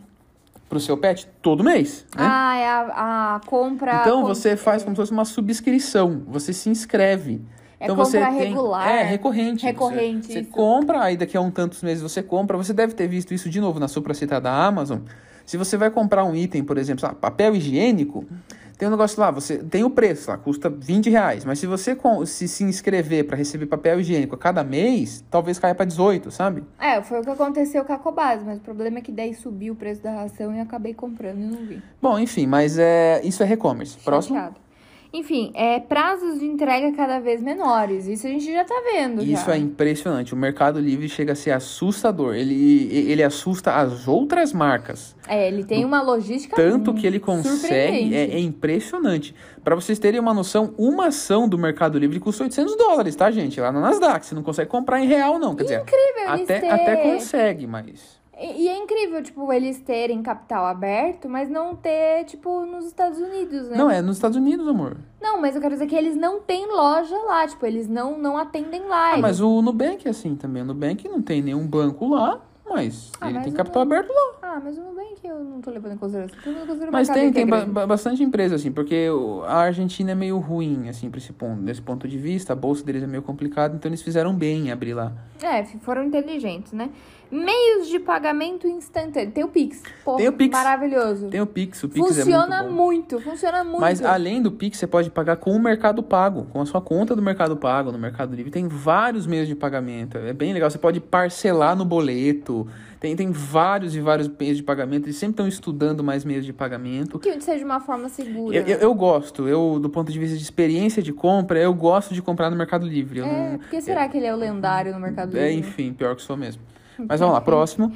para o seu pet todo mês, né? Ah, é a, a compra. Então você faz como se fosse uma subscrição. Você se inscreve. É então compra você tem, regular. É, recorrente. Recorrente, Você, você compra, aí daqui a um tantos meses você compra. Você deve ter visto isso de novo na supracitada Amazon. Se você vai comprar um item, por exemplo, lá, papel higiênico, tem um negócio lá, você tem o preço lá, custa 20 reais. Mas se você se, se inscrever para receber papel higiênico a cada mês, talvez caia para 18, sabe? É, foi o que aconteceu com a Cobase, mas o problema é que daí subiu o preço da ração e eu acabei comprando e não vi. Bom, enfim, mas é, isso é e-commerce. Próximo. Chateado. Enfim, é prazos de entrega cada vez menores. Isso a gente já tá vendo. Isso já. é impressionante. O Mercado Livre chega a ser assustador. Ele, ele assusta as outras marcas. É, ele tem uma logística. Tanto que ele consegue. É, é impressionante. Para vocês terem uma noção, uma ação do Mercado Livre custa 800 dólares, tá, gente? Lá na Nasdaq. Você não consegue comprar em real, não. Quer dizer, Incrível eles até, ter- até consegue, mas. E, e é incrível, tipo, eles terem capital aberto, mas não ter, tipo, nos Estados Unidos, né? Não, é nos Estados Unidos, amor. Não, mas eu quero dizer que eles não têm loja lá, tipo, eles não, não atendem lá. Ah, eles- mas o Nubank é assim também. O Nubank não tem nenhum banco lá, mas Ah, ele mas tem capital Nu- aberto lá. Ah, mas o Nubank eu não tô levando em consideração. Levando Mas tem, que é tem ba- bastante empresa, assim, porque a Argentina é meio ruim, assim, pra esse ponto, desse ponto de vista. A bolsa deles é meio complicada, então eles fizeram bem em abrir lá. É, foram inteligentes, né? Meios de pagamento instantâneo. Tem o Pix. Tem o Pix. Maravilhoso. Tem o Pix, o Pix funciona é muito muito, funciona muito. Mas além do Pix, você pode pagar com o Mercado Pago, com a sua conta do Mercado Pago, no Mercado Livre. Tem vários meios de pagamento. É bem legal. Você pode parcelar no boleto. Tem, tem vários e vários meios de pagamento. Eles sempre estão estudando mais meios de pagamento. Que seja uma forma segura. Eu, eu, eu gosto. Eu, do ponto de vista de experiência de compra, eu gosto de comprar no Mercado Livre. Eu É, não, por que será que ele é o lendário no Mercado Livre? É, enfim, pior que sou mesmo. Mas vamos lá, próximo.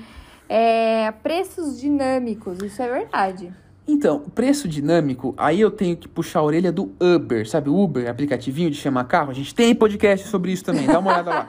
É, preços dinâmicos, isso é verdade. Então, preço dinâmico, aí eu tenho que puxar a orelha do Uber, sabe? O Uber, aplicativinho de chamar carro. A gente tem podcast sobre isso também, dá uma olhada lá.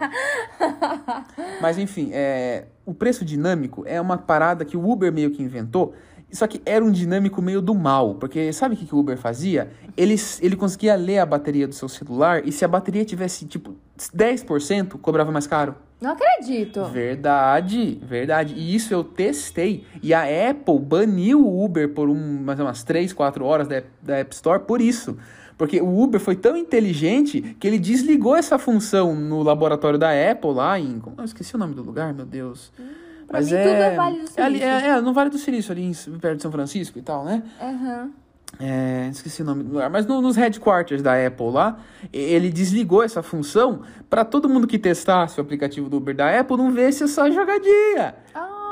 Mas enfim, é, o preço dinâmico é uma parada que o Uber meio que inventou. Só que era um dinâmico meio do mal, porque sabe o que, que o Uber fazia? Ele, ele conseguia ler a bateria do seu celular e se a bateria tivesse tipo 10%, cobrava mais caro. Não acredito. Verdade, verdade. E isso eu testei. E a Apple baniu o Uber por um, mais umas 3, 4 horas da, da App Store por isso. Porque o Uber foi tão inteligente que ele desligou essa função no laboratório da Apple lá em. Eu esqueci o nome do lugar, meu Deus. pra mim tudo é Vale do é Silício. É, é, no Vale do Silício, ali em, perto de São Francisco e tal, né? Aham. É, esqueci o nome do lugar, mas no- nos headquarters da Apple lá, ele desligou essa função para todo mundo que testasse o aplicativo do Uber da Apple não ver essa jogadinha. Ah,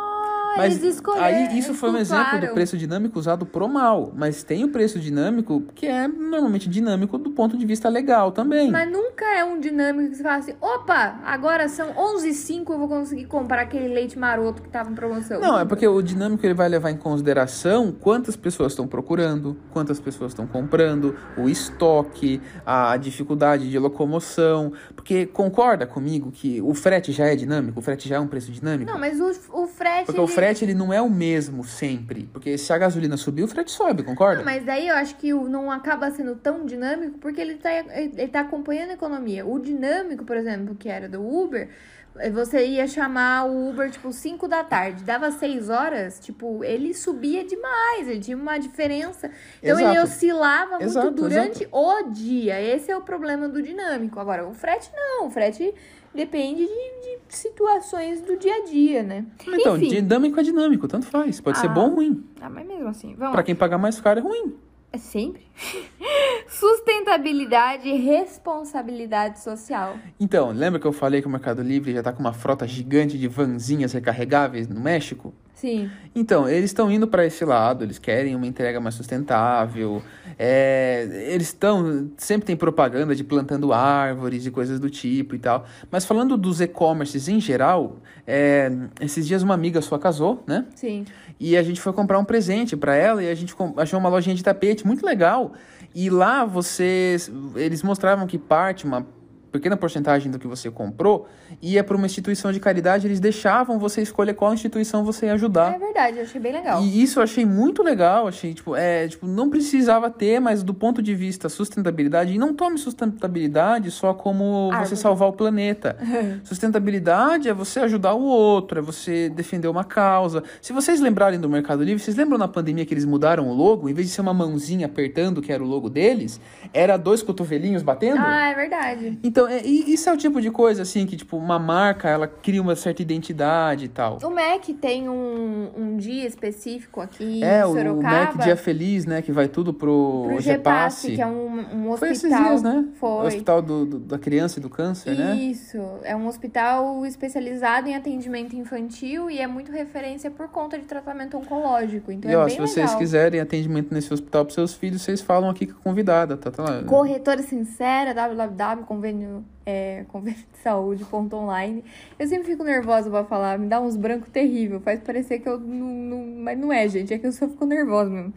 Mas eles escolheram. aí isso foi um exemplo do preço dinâmico usado pro mal. Mas tem o preço dinâmico que é normalmente dinâmico do ponto de vista legal também. Mas nunca é um dinâmico que você fala assim, opa, agora são 11h05, eu vou conseguir comprar aquele leite maroto que tava em promoção. Não, é porque o dinâmico ele vai levar em consideração quantas pessoas estão procurando, quantas pessoas estão comprando, o estoque, a dificuldade de locomoção. Porque concorda comigo que o frete já é dinâmico, o frete já é um preço dinâmico? Não, mas o, o frete. Porque o ele- frete ele não é o mesmo sempre. Porque se a gasolina subir, o frete sobe, concorda? Não, mas daí eu acho que não acaba sendo tão dinâmico porque ele tá, ele tá acompanhando a economia. O dinâmico, por exemplo, que era do Uber, eh, você ia chamar o Uber, tipo, 5 da tarde. Dava 6 horas, tipo, ele subia demais, ele tinha uma diferença. Então ele Exato. oscilava muito Exato, durante o dia. Esse é o problema do dinâmico. Agora, o frete não, o frete depende de, de situações do dia a dia, né? Então, Enfim. dinâmico é dinâmico, tanto faz. Pode ser Ah. bom ou ruim. Ah, mas mesmo assim, vamos Pra quem pagar mais caro é ruim. É sempre. Sustentabilidade e responsabilidade social. Então, lembra que eu falei que o Mercado Livre já tá com uma frota gigante de vanzinhas recarregáveis no México? Sim. Então, eles estão indo para esse lado, eles querem uma entrega mais sustentável. é, eles estão. Sempre tem propaganda de plantando árvores e coisas do tipo e tal. Mas falando dos e-commerces em geral, é, esses dias uma amiga sua casou, né? Sim. E a gente foi comprar um presente para ela e a gente achou uma lojinha de tapete muito legal. E lá vocês, eles mostravam que parte, uma pequena porcentagem do que você comprou, ia para uma instituição de caridade. Eles deixavam você escolher qual instituição você ia ajudar. É verdade, eu achei bem legal. E isso eu achei muito legal, achei, tipo, é, tipo, não precisava ter, mas do ponto de vista sustentabilidade, e não tome sustentabilidade só como Árvore. você salvar o planeta. Sustentabilidade é você ajudar o outro, é você defender uma causa. Se vocês lembrarem do Mercado Livre, vocês lembram na pandemia que eles mudaram o logo? Em vez de ser uma mãozinha apertando, que era o logo deles, era dois cotovelinhos batendo? Ah, é verdade. Então, é, isso é o tipo de coisa, assim, que, tipo, uma marca, ela cria uma certa identidade e tal. O MEC tem um, um dia específico aqui É, em o Sorocaba. Mac Dia Feliz, né? Que vai tudo pro, pro Gepasse. Que é um, um hospital. Foi esses dias, né? O Foi. Hospital do, do- da Criança e do Câncer, né? Isso, é um hospital especializado em atendimento infantil e é muito referência por conta de tratamento oncológico. Então E é ó, bem se vocês legal. quiserem atendimento nesse hospital pros seus filhos, vocês falam aqui com a convidada, tá? tá lá. Corretora Sincera, www.convênio é, convênio de saúde.online. Eu sempre fico nervosa pra falar, me dá uns brancos terrível, faz parecer que eu não, não- Mas não é, gente, é que eu só fico nervosa mesmo.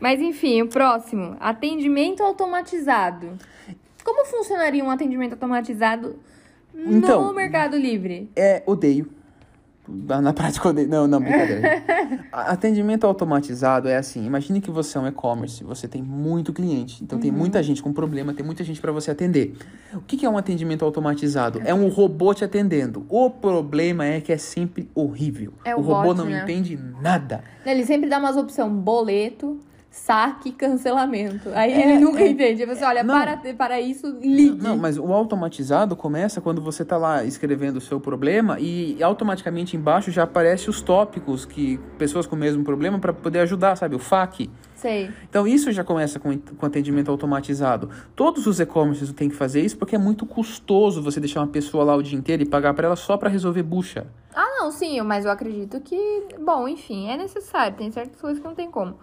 Mas enfim, o próximo: atendimento automatizado. Como funcionaria um atendimento automatizado Então, no Mercado Livre? É, odeio. Na prática, odeio. Não, não, brincadeira. Atendimento automatizado é assim: imagine que você é um e-commerce, você tem muito cliente, então tem Uhum. muita gente com problema, tem muita gente para você atender. O que, que é um atendimento automatizado? É um robô te atendendo. O problema é que é sempre horrível. É o o robô bot, não né? entende nada. Ele sempre dá umas opções: boleto, saque cancelamento. Aí É, ele nunca é. entende. Você olha, Não. para, para isso, ligue. Não, mas o automatizado começa quando você tá lá escrevendo o seu problema e automaticamente embaixo já aparece os tópicos que pessoas com o mesmo problema para poder ajudar, sabe? O FAQ. Sei. Então isso já começa com, com atendimento automatizado. Todos os e-commerces têm que fazer isso porque é muito custoso você deixar uma pessoa lá o dia inteiro e pagar para ela só para resolver bucha. Ah, não, sim, mas eu acredito que, bom, enfim, é necessário. Tem certas coisas que não tem como.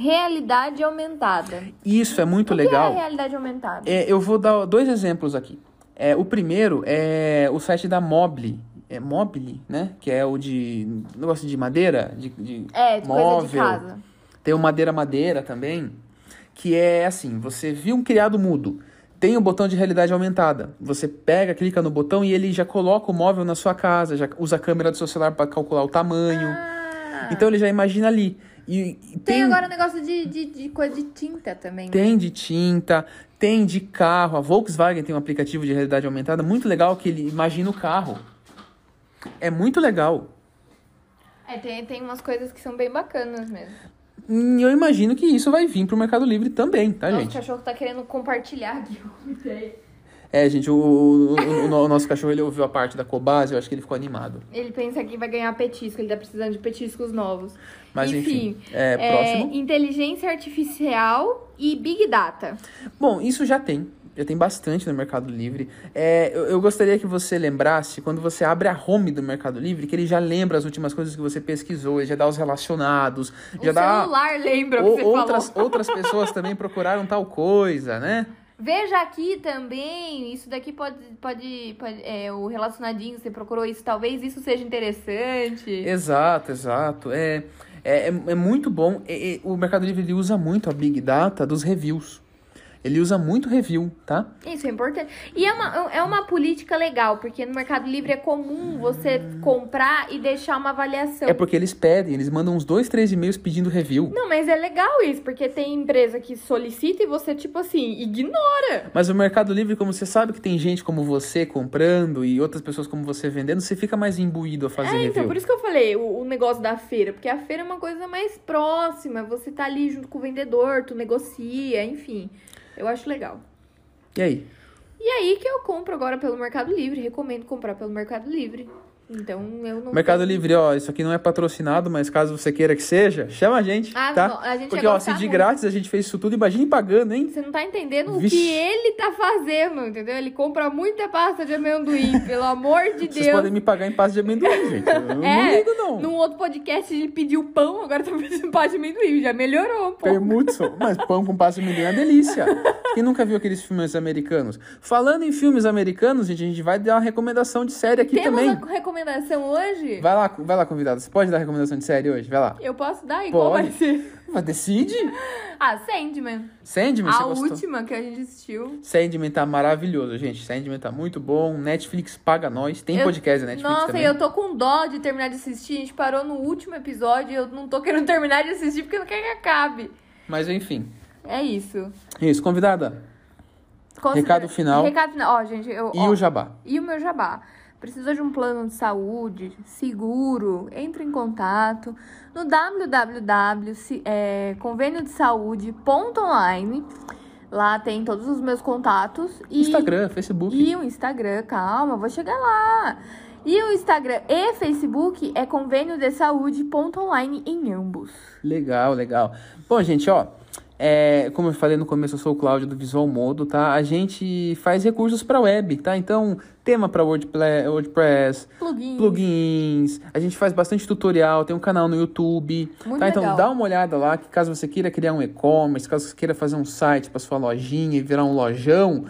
Realidade aumentada. Isso é muito o que legal. é realidade aumentada? É, eu vou dar dois exemplos aqui. É, o primeiro é o site da Mobile. É Mobile, né? Que é o de negócio de madeira, de, de É, de coisa de móvel. casa. Tem o Madeira Madeira também, que é assim, você viu um criado mudo, tem o botão de realidade aumentada. Você pega, clica no botão e ele já coloca o móvel na sua casa, já usa a câmera do seu celular para calcular o tamanho. Ah, Então ele já imagina ali. E, e tem, agora negócio de, de, de coisa de tinta também. né? tem de tinta, tem de carro. A Volkswagen tem um aplicativo de realidade aumentada muito legal que ele imagina o carro. É muito legal. É, tem, tem umas coisas que são bem bacanas mesmo. E eu imagino que isso vai vir pro Mercado Livre também, tá, Nosso gente? cachorro tá querendo compartilhar aqui. É, gente, o, o- o- o nosso cachorro ele ouviu a parte da Cobase, eu acho que ele ficou animado. Ele pensa que vai ganhar petisco, ele tá precisando de petiscos novos. Mas enfim, Enfim, é, próximo. inteligência artificial e Big Data. Bom, isso já tem. Já tem bastante no Mercado Livre. É, eu, eu gostaria que você lembrasse, quando você abre a home do Mercado Livre, que ele já lembra as últimas coisas que você pesquisou, ele já dá os relacionados, O já dá. celular lembra o que Ou, você outras, falou. outras pessoas também procuraram tal coisa, né? Veja aqui também, isso daqui pode, pode, pode é, o relacionadinho, você procurou isso, talvez isso seja interessante. Exato, exato. É, é, é é muito bom. É- o Mercado Livre usa muito a Big Data dos reviews. Ele usa muito review, tá? Isso é importante. E é uma, é uma política legal, porque no Mercado Livre é comum você comprar e deixar uma avaliação. É porque eles pedem, eles mandam uns dois, três e-mails pedindo review. Não, mas é legal isso, porque tem empresa que solicita e você, tipo assim, ignora. Mas o Mercado Livre, como você sabe que tem gente como você comprando e outras pessoas como você vendendo, você fica mais imbuído a fazer É, review. então, por isso que eu falei o, o negócio da feira, porque a feira é uma coisa mais próxima, você tá ali junto com o vendedor, tu negocia, enfim. Eu acho legal. E aí? E aí que eu compro agora pelo Mercado Livre, recomendo comprar pelo Mercado Livre. Então, eu não Mercado tenho- Livre, ó, isso aqui não é patrocinado, mas caso você queira que seja, chama a gente, Ah, tá? não, a gente Porque, ó, se de muito. grátis a gente fez isso tudo, imagine pagando, hein? Você não tá entendendo Vixe. o que ele tá fazendo, entendeu? Ele compra muita pasta de amendoim, pelo amor de Vocês Deus. podem me pagar em pasta de amendoim, gente. Eu não É, ligo, não. Num outro podcast ele pediu pão, agora tá pedindo pasta de amendoim. Já melhorou um pouco. Permutson. Mas pão com pasta de amendoim é uma delícia. Quem nunca viu aqueles filmes americanos? Falando em filmes americanos, gente, a gente vai dar uma recomendação de série aqui Temos também. a recomendação hoje? Vai lá, vai lá, convidado. Você pode dar recomendação de série hoje? Vai lá. Eu posso dar? E qual vai ser? Vai, decide. Ah, Sandman. Sandman, a última que a gente assistiu. Sandman tá maravilhoso, gente. Sandman tá muito bom. Netflix paga nós. Tem Eu- podcast da Netflix Nossa, também. eu tô com dó de terminar de assistir. A gente parou no último episódio e eu não tô querendo terminar de assistir porque eu não quero que acabe. Mas enfim. É isso. Isso, convidada. Recado final. Recado final. Ó, gente, eu. E ó, o jabá. E o meu jabá. Precisa de um plano de saúde seguro? Entre em contato no www é. Lá tem todos os meus contatos. E, Instagram, Facebook. E o Instagram, calma, vou chegar lá. E o Instagram e Facebook é convênio de saúde.online em ambos. Legal, legal. Bom, gente, ó. É, como eu falei no começo, eu sou o Cláudio do Visual Modo, tá? A gente faz recursos para web, tá? Então, tema para WordPress, WordPress Plugin. plugins, a gente faz bastante tutorial, tem um canal no YouTube, Muito tá? Então legal. dá uma olhada lá, que caso você queira criar um e-commerce, caso você queira fazer um site para sua lojinha e virar um lojão,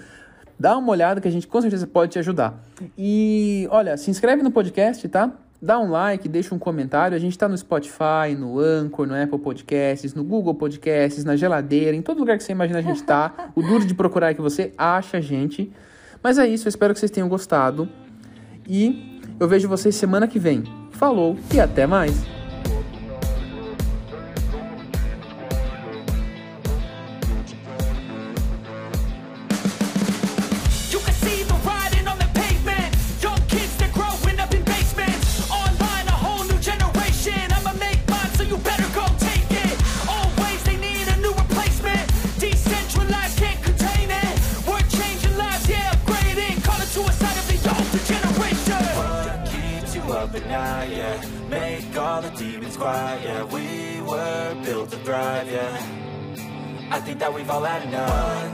dá uma olhada que a gente com certeza pode te ajudar. E olha, se inscreve no podcast, tá? Dá um like, deixa um comentário. A gente tá no Spotify, no Anchor, no Apple Podcasts, no Google Podcasts, na geladeira, em todo lugar que você imagina a gente tá. o duro de procurar é que você acha a gente. Mas é isso, eu espero que vocês tenham gostado. E eu vejo vocês semana que vem. Falou e até mais! Night, yeah. Make all the demons quiet, yeah. We were built to thrive, yeah. I think that we've all had enough